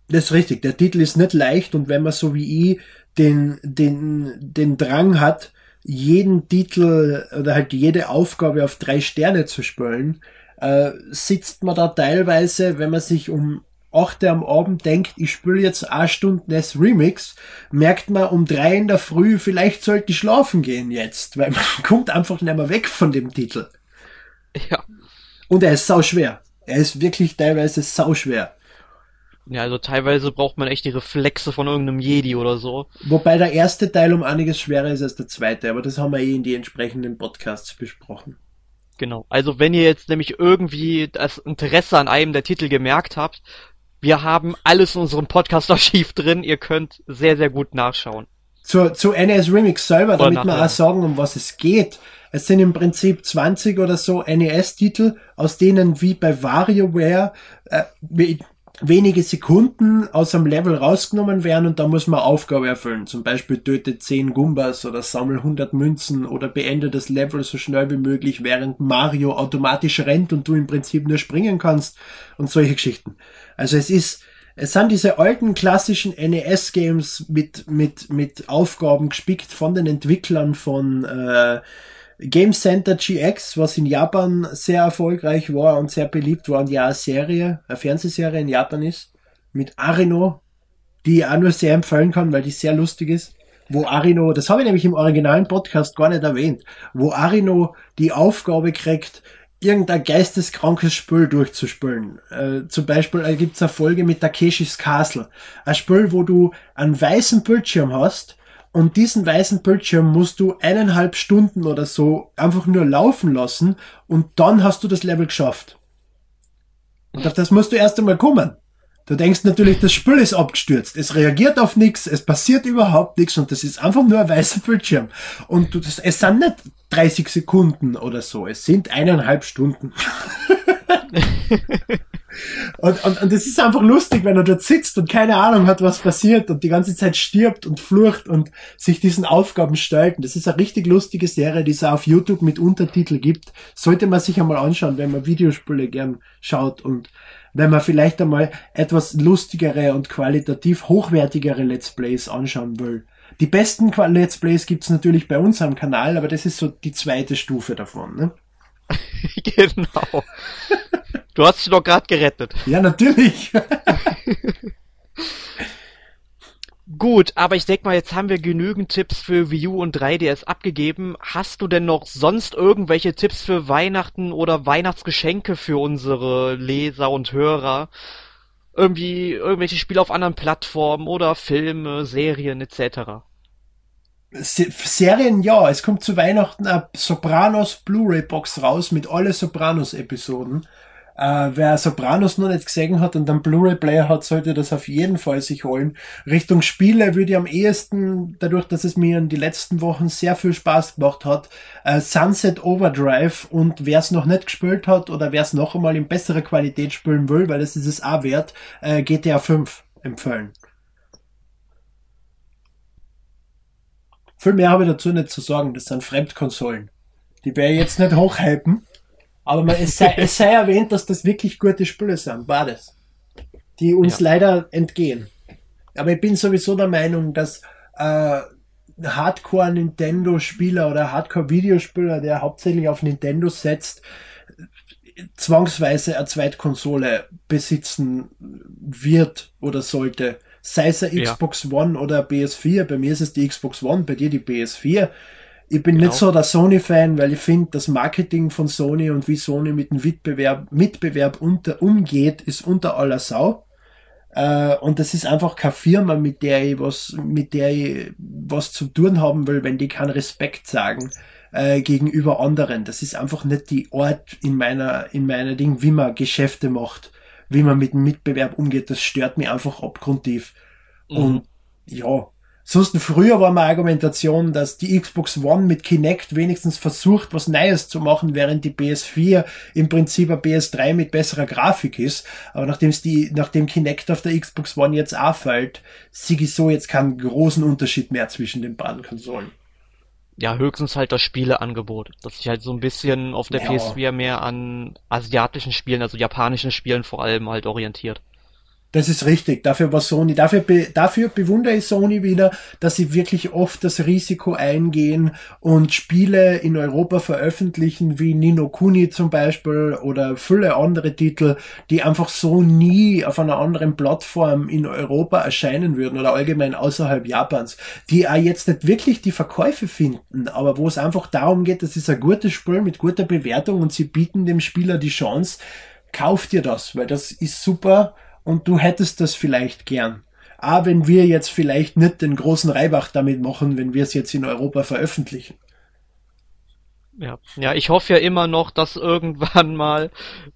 Das ist richtig. Der Titel ist nicht leicht und wenn man so wie ich den, den, den Drang hat, jeden Titel oder halt jede Aufgabe auf drei Sterne zu spielen, äh, sitzt man da teilweise, wenn man sich um 8 am Abend denkt, ich spiele jetzt eine Stunde NES Remix, merkt man um drei in der Früh, vielleicht sollte ich schlafen gehen jetzt, weil man kommt einfach nicht mehr weg von dem Titel. Ja. Und er ist sau schwer. Er ist wirklich teilweise sau schwer. Ja, also teilweise braucht man echt die Reflexe von irgendeinem Jedi oder so. Wobei der erste Teil um einiges schwerer ist als der zweite, aber das haben wir eh in die entsprechenden Podcasts besprochen. Genau. Also wenn ihr jetzt nämlich irgendwie das Interesse an einem der Titel gemerkt habt, wir haben alles in unserem Podcast-Archiv drin. Ihr könnt sehr, sehr gut nachschauen. Zu, zu NES Remix selber, damit wir auch sagen, um was es geht. Es sind im Prinzip 20 oder so NES-Titel, aus denen wie bei WarioWare äh, wenige Sekunden aus einem Level rausgenommen werden und da muss man Aufgabe erfüllen. Zum Beispiel töte 10 Gumbas oder sammel 100 Münzen oder beende das Level so schnell wie möglich, während Mario automatisch rennt und du im Prinzip nur springen kannst und solche Geschichten. Also es ist, es sind diese alten klassischen NES-Games mit, mit, mit Aufgaben gespickt von den Entwicklern von äh, Game Center GX, was in Japan sehr erfolgreich war und sehr beliebt war und ja eine Serie, eine Fernsehserie in Japan ist, mit Arino, die ich auch nur sehr empfehlen kann, weil die sehr lustig ist. Wo Arino, das habe ich nämlich im originalen Podcast gar nicht erwähnt, wo Arino die Aufgabe kriegt, irgendein geisteskrankes Spiel durchzuspülen. Äh, zum Beispiel äh, gibt's eine Folge mit Takeshis Castle. Ein Spiel, wo du einen weißen Bildschirm hast und diesen weißen Bildschirm musst du eineinhalb Stunden oder so einfach nur laufen lassen und dann hast du das Level geschafft. Und auf das musst du erst einmal kommen. Du denkst natürlich, das Spiel ist abgestürzt. Es reagiert auf nichts, es passiert überhaupt nichts und das ist einfach nur ein weißer Bildschirm. Und du, das, es sind nicht 30 Sekunden oder so, es sind eineinhalb Stunden. und, und, und das ist einfach lustig, wenn er dort sitzt und keine Ahnung hat, was passiert und die ganze Zeit stirbt und flucht und sich diesen Aufgaben stellt. Und das ist eine richtig lustige Serie, die es auf YouTube mit Untertitel gibt. Sollte man sich einmal anschauen, wenn man Videospiele gern schaut und wenn man vielleicht einmal etwas lustigere und qualitativ hochwertigere Let's Plays anschauen will. Die besten Let's Plays gibt's natürlich bei uns am Kanal, aber das ist so die zweite Stufe davon. Ne? genau. Du hast dich doch gerade gerettet. Ja, natürlich. Gut, aber ich denke mal, jetzt haben wir genügend Tipps für Wii U und 3DS abgegeben. Hast du denn noch sonst irgendwelche Tipps für Weihnachten oder Weihnachtsgeschenke für unsere Leser und Hörer? Irgendwie irgendwelche Spiele auf anderen Plattformen oder Filme, Serien etc. Serien ja, es kommt zu Weihnachten eine Sopranos Blu-ray Box raus mit alle Sopranos Episoden. Äh, wer Sopranos noch nicht gesehen hat und einen Blu-ray-Player hat, sollte das auf jeden Fall sich holen. Richtung Spiele würde ich am ehesten, dadurch, dass es mir in den letzten Wochen sehr viel Spaß gemacht hat, äh, Sunset Overdrive und wer es noch nicht gespielt hat oder wer es noch einmal in besserer Qualität spielen will, weil das ist es auch wert, äh, GTA 5 empfehlen. Viel mehr habe ich dazu nicht zu sagen, das sind Fremdkonsolen. Die werde ich jetzt nicht hochhypen, aber man, es, sei, es sei erwähnt, dass das wirklich gute Spiele sind, war das. Die uns ja. leider entgehen. Aber ich bin sowieso der Meinung, dass äh, Hardcore-Nintendo-Spieler oder Hardcore-Videospieler, der hauptsächlich auf Nintendo setzt, zwangsweise eine Zweitkonsole besitzen wird oder sollte. Sei es eine Xbox ja. One oder PS4. Bei mir ist es die Xbox One, bei dir die PS4. Ich bin genau. nicht so der Sony-Fan, weil ich finde, das Marketing von Sony und wie Sony mit dem Mitbewerb, Mitbewerb unter, umgeht, ist unter aller Sau. Äh, und das ist einfach keine Firma, mit der ich was, mit der ich was zu tun haben will, wenn die keinen Respekt sagen äh, gegenüber anderen. Das ist einfach nicht die Art in meiner, in meiner Ding, wie man Geschäfte macht, wie man mit dem Mitbewerb umgeht. Das stört mich einfach abgrundtief. Mhm. Und ja, Sonst früher war meine Argumentation, dass die Xbox One mit Kinect wenigstens versucht, was Neues zu machen, während die PS4 im Prinzip eine PS3 mit besserer Grafik ist. Aber nachdem es die, nachdem Kinect auf der Xbox One jetzt auffällt, sehe ich so jetzt keinen großen Unterschied mehr zwischen den beiden Konsolen. Ja, höchstens halt das Spieleangebot, dass sich halt so ein bisschen auf der ja. PS4 mehr an asiatischen Spielen, also japanischen Spielen vor allem halt orientiert. Das ist richtig. Dafür war Sony, dafür, be, dafür bewundere ich Sony wieder, dass sie wirklich oft das Risiko eingehen und Spiele in Europa veröffentlichen, wie Nino Kuni zum Beispiel oder viele andere Titel, die einfach so nie auf einer anderen Plattform in Europa erscheinen würden oder allgemein außerhalb Japans, die auch jetzt nicht wirklich die Verkäufe finden, aber wo es einfach darum geht, das ist ein gutes Spiel mit guter Bewertung und sie bieten dem Spieler die Chance, kauft dir das, weil das ist super und du hättest das vielleicht gern. Ah, wenn wir jetzt vielleicht nicht den großen Reibach damit machen, wenn wir es jetzt in Europa veröffentlichen. Ja, ja, ich hoffe ja immer noch, dass irgendwann mal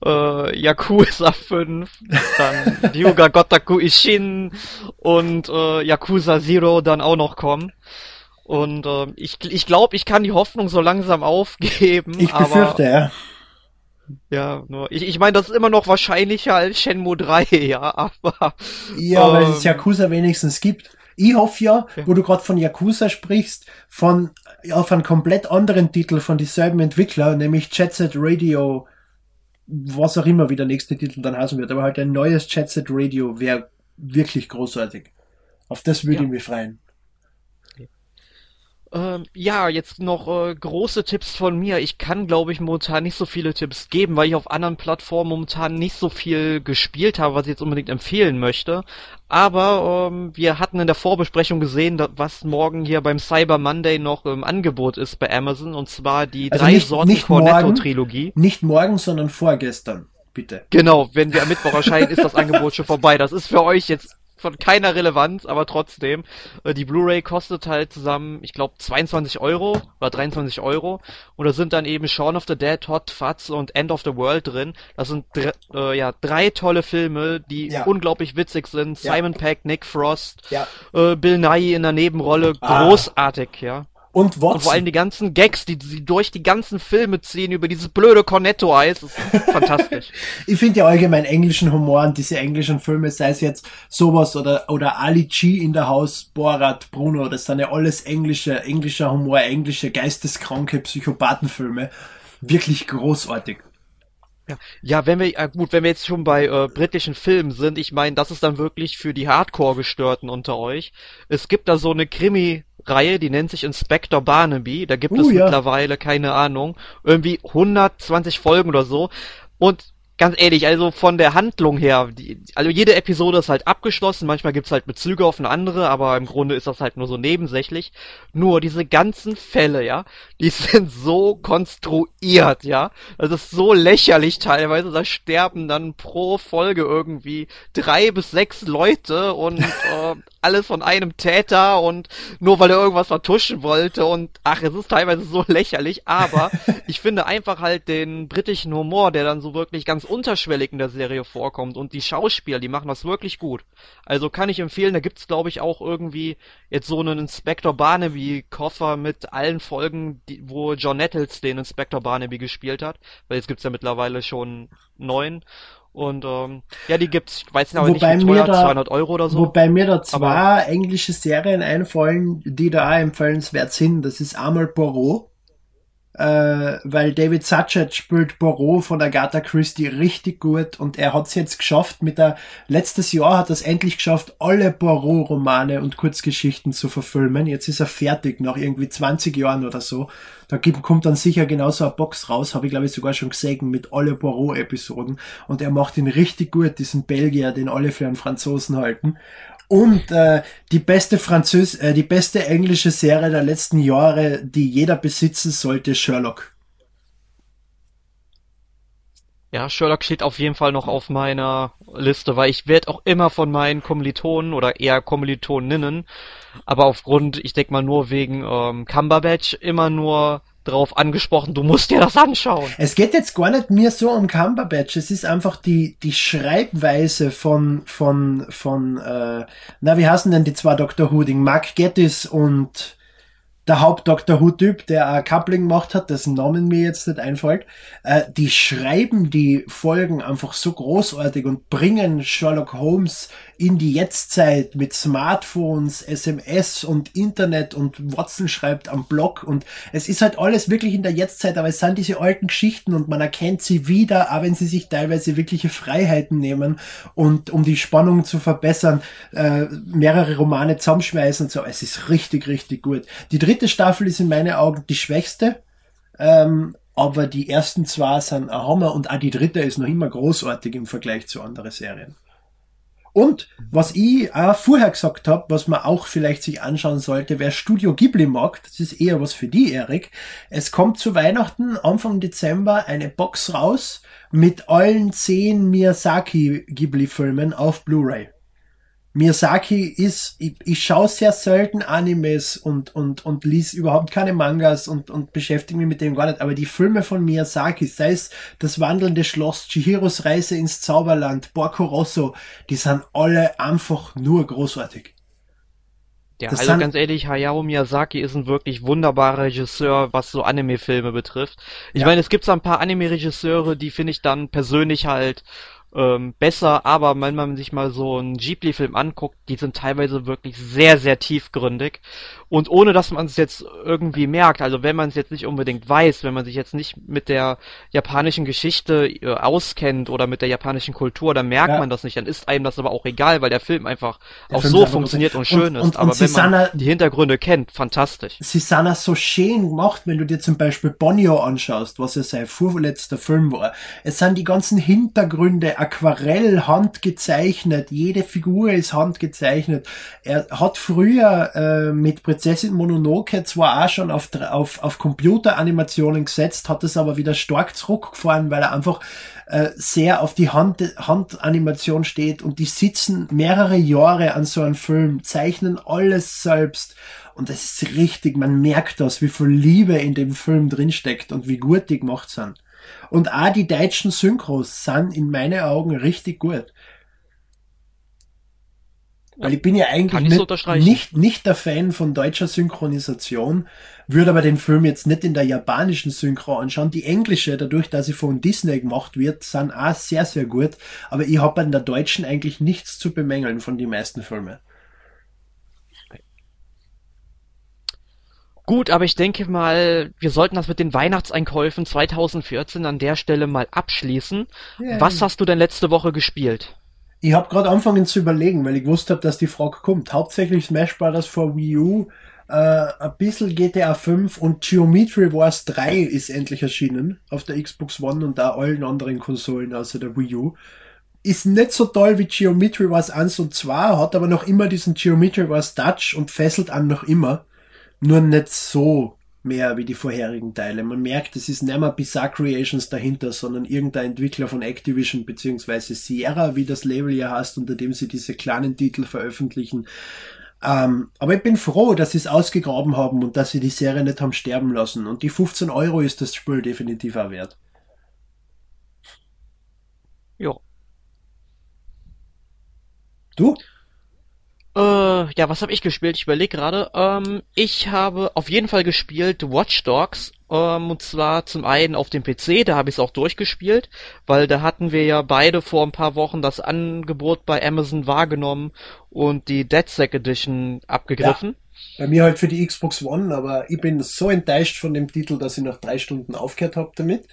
äh, Yakuza 5, dann Ryuga Gotaku Ishin und äh, Yakuza Zero dann auch noch kommen. Und äh, ich, ich glaube, ich kann die Hoffnung so langsam aufgeben. Ich befürchte, aber, ja. Ja, nur, ich, ich meine, das ist immer noch wahrscheinlicher als Shenmue 3, ja, aber. Ja, ähm, weil es Yakuza wenigstens gibt. Ich hoffe ja, okay. wo du gerade von Yakuza sprichst, von auf einen komplett anderen Titel von dieselben Entwickler, nämlich Jet Set Radio, was auch immer wie der nächste Titel dann heißen wird, aber halt ein neues Jet Set Radio wäre wirklich großartig. Auf das würde ja. ich mich freuen. Ähm, ja, jetzt noch äh, große Tipps von mir. Ich kann, glaube ich, momentan nicht so viele Tipps geben, weil ich auf anderen Plattformen momentan nicht so viel gespielt habe, was ich jetzt unbedingt empfehlen möchte. Aber ähm, wir hatten in der Vorbesprechung gesehen, was morgen hier beim Cyber Monday noch im Angebot ist bei Amazon, und zwar die also drei nicht, Sorten Cornetto-Trilogie. Nicht morgen, sondern vorgestern. Bitte. Genau, wenn wir am Mittwoch erscheinen, ist das Angebot schon vorbei. Das ist für euch jetzt von keiner Relevanz, aber trotzdem. Äh, die Blu-ray kostet halt zusammen, ich glaube, 22 Euro oder 23 Euro. Und da sind dann eben Shaun of the Dead, Hot Fuzz und End of the World drin. Das sind äh, ja drei tolle Filme, die ja. unglaublich witzig sind. Ja. Simon Peck, Nick Frost, ja. äh, Bill Nye in der Nebenrolle, ah. großartig, ja. Und Watson. Und vor allem die ganzen Gags, die sie durch die ganzen Filme ziehen über dieses blöde Cornetto-Eis, ist fantastisch. ich finde ja allgemein englischen Humor und diese englischen Filme, sei es jetzt sowas oder, oder Ali G in der Haus, Borat, Bruno, das sind ja alles englische, englischer Humor, englische geisteskranke Psychopathenfilme. Wirklich großartig. Ja, ja, wenn wir, äh, gut, wenn wir jetzt schon bei äh, britischen Filmen sind, ich meine, das ist dann wirklich für die Hardcore-Gestörten unter euch. Es gibt da so eine Krimi- Reihe, die nennt sich Inspector Barnaby. Da gibt uh, es ja. mittlerweile, keine Ahnung, irgendwie 120 Folgen oder so. Und ganz ehrlich, also von der Handlung her, die, also jede Episode ist halt abgeschlossen, manchmal gibt's halt Bezüge auf eine andere, aber im Grunde ist das halt nur so nebensächlich. Nur diese ganzen Fälle, ja, die sind so konstruiert, ja. Das ist so lächerlich teilweise, da sterben dann pro Folge irgendwie drei bis sechs Leute und äh, alles von einem Täter und nur weil er irgendwas vertuschen wollte und ach, es ist teilweise so lächerlich, aber ich finde einfach halt den britischen Humor, der dann so wirklich ganz unterschwellig in der Serie vorkommt und die Schauspieler, die machen das wirklich gut. Also kann ich empfehlen, da gibt's glaube ich auch irgendwie jetzt so einen Inspector Barnaby Koffer mit allen Folgen, die, wo John Nettles den Inspector Barnaby gespielt hat, weil jetzt gibt's ja mittlerweile schon neun und ähm, ja, die gibt's, ich weiß aber wobei nicht, teuer, da, 200 Euro oder so. Wobei mir da zwei aber, englische Serien einfallen, die da empfehlenswert sind. Das ist einmal Poirot, äh, weil David Suchet spielt Poirot von Agatha Christie richtig gut und er hat es jetzt geschafft mit der, letztes Jahr hat er es endlich geschafft, alle Poirot-Romane und Kurzgeschichten zu verfilmen. Jetzt ist er fertig, nach irgendwie 20 Jahren oder so. Da gibt, kommt dann sicher genauso eine Box raus, habe ich glaube ich sogar schon gesehen, mit alle Poirot-Episoden und er macht ihn richtig gut, diesen Belgier, den alle für einen Franzosen halten. Und äh, die beste Französ äh, die beste englische Serie der letzten Jahre, die jeder besitzen sollte, Sherlock. Ja, Sherlock steht auf jeden Fall noch auf meiner Liste, weil ich werde auch immer von meinen Kommilitonen oder eher Kommilitoninnen, aber aufgrund, ich denke mal nur wegen ähm, Cumberbatch, immer nur drauf angesprochen, du musst dir das anschauen. Es geht jetzt gar nicht mir so um Cumberbatch, es ist einfach die, die Schreibweise von, von, von, äh, na, wie heißen denn die zwei Dr. Hooding? Mark Gettis und der Haupt-Dr. Who-Typ, der ein Coupling gemacht hat, dessen Namen mir jetzt nicht einfällt, äh, die schreiben die Folgen einfach so großartig und bringen Sherlock Holmes in die Jetztzeit mit Smartphones, SMS und Internet und Watson schreibt am Blog und es ist halt alles wirklich in der Jetztzeit, aber es sind diese alten Geschichten und man erkennt sie wieder, auch wenn sie sich teilweise wirkliche Freiheiten nehmen und um die Spannung zu verbessern, äh, mehrere Romane zusammenschmeißen und so. Es ist richtig, richtig gut. Die dritte Staffel ist in meinen Augen die schwächste. Ähm, aber die ersten zwei sind ein Hammer und auch die dritte ist noch immer großartig im Vergleich zu anderen Serien. Und was ich auch vorher gesagt habe, was man auch vielleicht sich anschauen sollte, wer Studio Ghibli mag, das ist eher was für die, Erik. Es kommt zu Weihnachten, Anfang Dezember, eine Box raus mit allen zehn Miyazaki Ghibli-Filmen auf Blu-ray. Miyazaki ist, ich, ich schaue sehr selten Animes und, und, und lies überhaupt keine Mangas und, und beschäftige mich mit dem gar nicht, aber die Filme von Miyazaki, sei es Das wandelnde Schloss, Chihiros Reise ins Zauberland, Porco Rosso, die sind alle einfach nur großartig. Ja, das also ganz ehrlich, Hayao Miyazaki ist ein wirklich wunderbarer Regisseur, was so Anime-Filme betrifft. Ich ja. meine, es gibt so ein paar Anime-Regisseure, die finde ich dann persönlich halt ähm, besser, aber wenn man sich mal so einen Ghibli-Film anguckt, die sind teilweise wirklich sehr, sehr tiefgründig und ohne dass man es jetzt irgendwie merkt, also wenn man es jetzt nicht unbedingt weiß, wenn man sich jetzt nicht mit der japanischen Geschichte äh, auskennt oder mit der japanischen Kultur, dann merkt ja. man das nicht, dann ist einem das aber auch egal, weil der Film einfach der auch Film so funktioniert und schön und, ist. Und, aber wenn man die Hintergründe kennt, fantastisch. Auch so schön gemacht, wenn du dir zum Beispiel Bonio anschaust, was ja sein vorletzter Film war. Es sind die ganzen Hintergründe Aquarell handgezeichnet, jede Figur ist handgezeichnet. Er hat früher äh, mit Prinzessin Mononoke zwar auch schon auf, auf, auf Computeranimationen gesetzt, hat es aber wieder stark zurückgefahren, weil er einfach äh, sehr auf die Hand, Handanimation steht und die sitzen mehrere Jahre an so einem Film, zeichnen alles selbst. Und das ist richtig, man merkt das, wie viel Liebe in dem Film drinsteckt und wie gut die gemacht sind. Und auch die deutschen Synchros sind in meinen Augen richtig gut. Weil ich bin ja eigentlich nicht, nicht, nicht der Fan von deutscher Synchronisation, würde aber den Film jetzt nicht in der japanischen Synchro anschauen. Die englische, dadurch, dass sie von Disney gemacht wird, sind auch sehr, sehr gut. Aber ich habe an der deutschen eigentlich nichts zu bemängeln von den meisten Filmen. Gut, aber ich denke mal, wir sollten das mit den Weihnachtseinkäufen 2014 an der Stelle mal abschließen. Yeah. Was hast du denn letzte Woche gespielt? Ich habe gerade angefangen zu überlegen, weil ich gewusst habe, dass die Frage kommt. Hauptsächlich Smash Bros. for Wii U, äh, ein bisschen GTA 5 und Geometry Wars 3 ist endlich erschienen auf der Xbox One und da allen anderen Konsolen außer der Wii U. Ist nicht so toll wie Geometry Wars 1 und 2, hat aber noch immer diesen Geometry Wars Touch und fesselt an noch immer nur nicht so mehr wie die vorherigen Teile. Man merkt, es ist nicht mehr Bizarre Creations dahinter, sondern irgendein Entwickler von Activision beziehungsweise Sierra, wie das Label ja heißt, unter dem sie diese kleinen Titel veröffentlichen. Ähm, aber ich bin froh, dass sie es ausgegraben haben und dass sie die Serie nicht haben sterben lassen. Und die 15 Euro ist das Spiel definitiv auch wert. Ja. Du? Äh, ja, was habe ich gespielt? Ich überlege gerade. Ähm, ich habe auf jeden Fall gespielt Watch Dogs. Ähm, und zwar zum einen auf dem PC, da habe ich es auch durchgespielt, weil da hatten wir ja beide vor ein paar Wochen das Angebot bei Amazon wahrgenommen und die DeadSec Edition abgegriffen. Ja, bei mir halt für die Xbox One, aber ich bin so enttäuscht von dem Titel, dass ich nach drei Stunden aufgehört habe damit.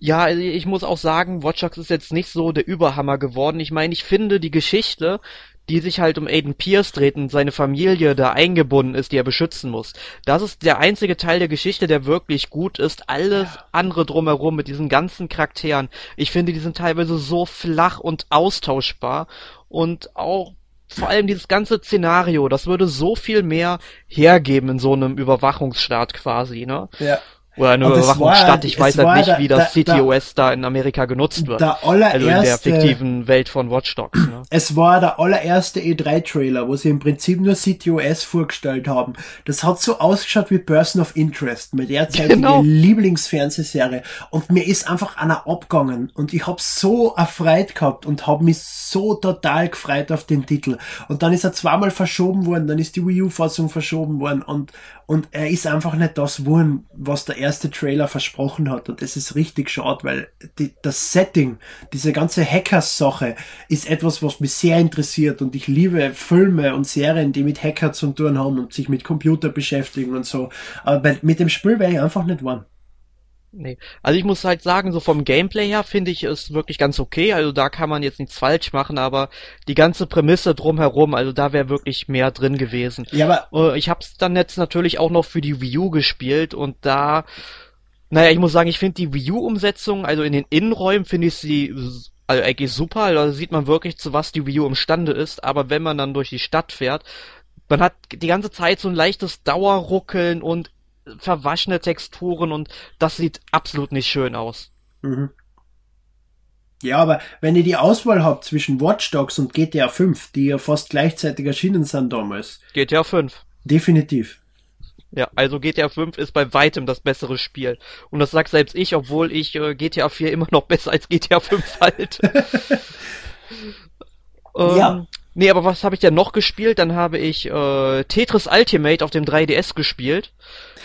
Ja, also ich muss auch sagen, Watch Dogs ist jetzt nicht so der Überhammer geworden. Ich meine, ich finde die Geschichte, die sich halt um Aiden Pierce dreht und seine Familie da eingebunden ist, die er beschützen muss. Das ist der einzige Teil der Geschichte, der wirklich gut ist. Alles ja. andere drumherum mit diesen ganzen Charakteren, ich finde, die sind teilweise so flach und austauschbar und auch vor allem dieses ganze Szenario, das würde so viel mehr hergeben in so einem Überwachungsstaat quasi, ne? Ja. Oder eine Überwachungsstadt. Ich weiß halt nicht, wie das CTOS da in Amerika genutzt wird. Der allererste, also in der fiktiven Welt von Watch Dogs. Ne? Es war der allererste E3-Trailer, wo sie im Prinzip nur CTOS vorgestellt haben. Das hat so ausgeschaut wie Person of Interest, mit der Zeit genau. Lieblingsfernsehserie. Und mir ist einfach einer abgegangen. Und ich hab so erfreut gehabt und hab mich so total gefreut auf den Titel. Und dann ist er zweimal verschoben worden, dann ist die Wii U-Fassung verschoben worden und, und er ist einfach nicht das geworden, was der erste Trailer versprochen hat. Und das ist richtig schade, weil die, das Setting, diese ganze Hackers-Sache ist etwas, was mich sehr interessiert. Und ich liebe Filme und Serien, die mit Hacker zu tun haben und sich mit Computer beschäftigen und so. Aber bei, mit dem Spiel wäre ich einfach nicht warm. Nee. Also ich muss halt sagen, so vom Gameplay her finde ich es wirklich ganz okay. Also da kann man jetzt nichts falsch machen, aber die ganze Prämisse drumherum, also da wäre wirklich mehr drin gewesen. Ja, aber äh, ich habe es dann jetzt natürlich auch noch für die Wii U gespielt und da, naja, ich muss sagen, ich finde die Wii U-Umsetzung, also in den Innenräumen finde ich sie also eigentlich super. Also da sieht man wirklich, zu was die Wii U imstande ist. Aber wenn man dann durch die Stadt fährt, man hat die ganze Zeit so ein leichtes Dauerruckeln und verwaschene Texturen und das sieht absolut nicht schön aus. Mhm. Ja, aber wenn ihr die Auswahl habt zwischen Watch Dogs und GTA 5, die ja fast gleichzeitig erschienen sind damals. GTA 5. Definitiv. Ja, also GTA 5 ist bei weitem das bessere Spiel. Und das sagt selbst ich, obwohl ich äh, GTA 4 immer noch besser als GTA 5 halte. ähm, ja. Nee, aber was habe ich denn noch gespielt? Dann habe ich äh, Tetris Ultimate auf dem 3DS gespielt.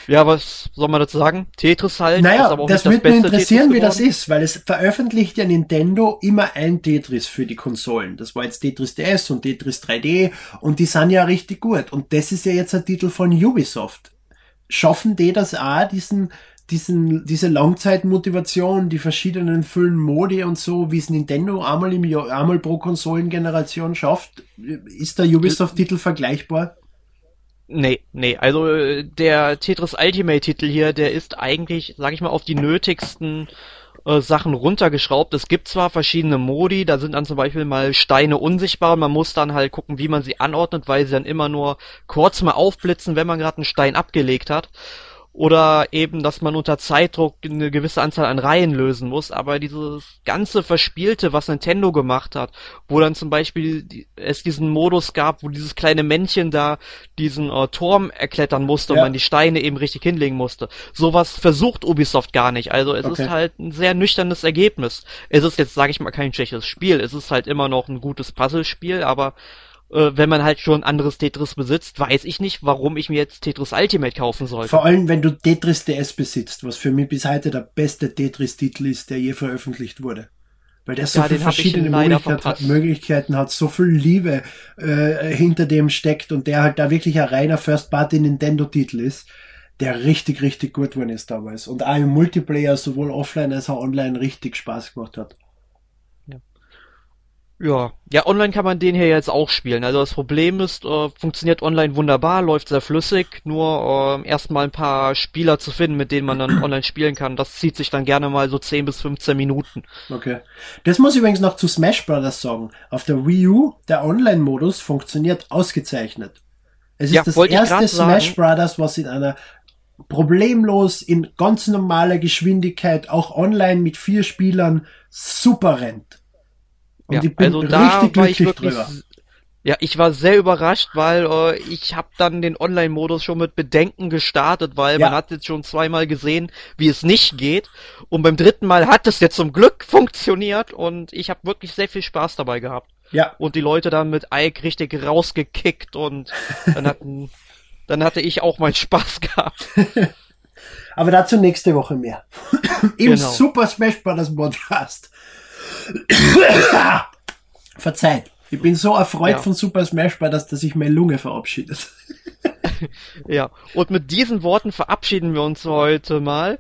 Ja, was soll man dazu sagen? Tetris halt. Naja, aber das würde mich interessieren, wie das ist, weil es veröffentlicht ja Nintendo immer ein Tetris für die Konsolen. Das war jetzt Tetris DS und Tetris 3D und die sind ja richtig gut. Und das ist ja jetzt ein Titel von Ubisoft. Schaffen die das auch, diesen, diesen, diese Langzeitmotivation, die verschiedenen Füllen Modi und so, wie es Nintendo einmal im Jahr, einmal pro Konsolengeneration schafft? Ist der Ubisoft-Titel vergleichbar? Nee, nee, also äh, der Tetris Ultimate Titel hier, der ist eigentlich, sag ich mal, auf die nötigsten äh, Sachen runtergeschraubt. Es gibt zwar verschiedene Modi, da sind dann zum Beispiel mal Steine unsichtbar und man muss dann halt gucken, wie man sie anordnet, weil sie dann immer nur kurz mal aufblitzen, wenn man gerade einen Stein abgelegt hat oder eben, dass man unter Zeitdruck eine gewisse Anzahl an Reihen lösen muss, aber dieses ganze Verspielte, was Nintendo gemacht hat, wo dann zum Beispiel es diesen Modus gab, wo dieses kleine Männchen da diesen äh, Turm erklettern musste ja. und man die Steine eben richtig hinlegen musste. Sowas versucht Ubisoft gar nicht. Also es okay. ist halt ein sehr nüchternes Ergebnis. Es ist jetzt, sage ich mal, kein schlechtes Spiel. Es ist halt immer noch ein gutes Puzzlespiel, aber äh, wenn man halt schon anderes Tetris besitzt, weiß ich nicht, warum ich mir jetzt Tetris Ultimate kaufen sollte. Vor allem, wenn du Tetris DS besitzt, was für mich bis heute der beste Tetris-Titel ist, der je veröffentlicht wurde. Weil der so ja, viele verschiedene Möglichkeit hat, Möglichkeiten hat, so viel Liebe äh, hinter dem steckt und der halt da wirklich ein reiner First-Party-Nintendo-Titel ist, der richtig, richtig gut geworden ist damals. Und auch im Multiplayer sowohl offline als auch online richtig Spaß gemacht hat. Ja, ja, online kann man den hier jetzt auch spielen. Also das Problem ist, äh, funktioniert online wunderbar, läuft sehr flüssig, nur äh, erstmal ein paar Spieler zu finden, mit denen man dann online spielen kann. Das zieht sich dann gerne mal so 10 bis 15 Minuten. Okay. Das muss ich übrigens noch zu Smash Brothers sagen. Auf der Wii U, der Online-Modus funktioniert ausgezeichnet. Es ist ja, das erste Smash Brothers, was in einer problemlos in ganz normaler Geschwindigkeit auch online mit vier Spielern super rennt. Und ja, ich bin also richtig glücklich drüber. Ja, ich war sehr überrascht, weil äh, ich habe dann den Online-Modus schon mit Bedenken gestartet, weil Ja. man hat jetzt schon zweimal gesehen, wie es nicht geht. Und beim dritten Mal hat es jetzt zum Glück funktioniert und ich habe wirklich sehr viel Spaß dabei gehabt. Ja, Und die Leute dann mit Ike richtig rausgekickt und dann hatten, dann hatte ich auch meinen Spaß gehabt. aber dazu nächste Woche mehr. Im Genau. Super Smash Bros. Podcast. Verzeiht. Ich bin so erfreut Ja. von Super Smash Bros., dass sich meine Lunge verabschiedet. Ja, und mit diesen Worten verabschieden wir uns heute mal.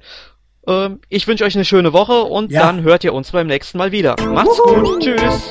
Ähm, ich wünsche euch eine schöne Woche und Ja. dann hört ihr uns beim nächsten Mal wieder. Macht's gut, tschüss.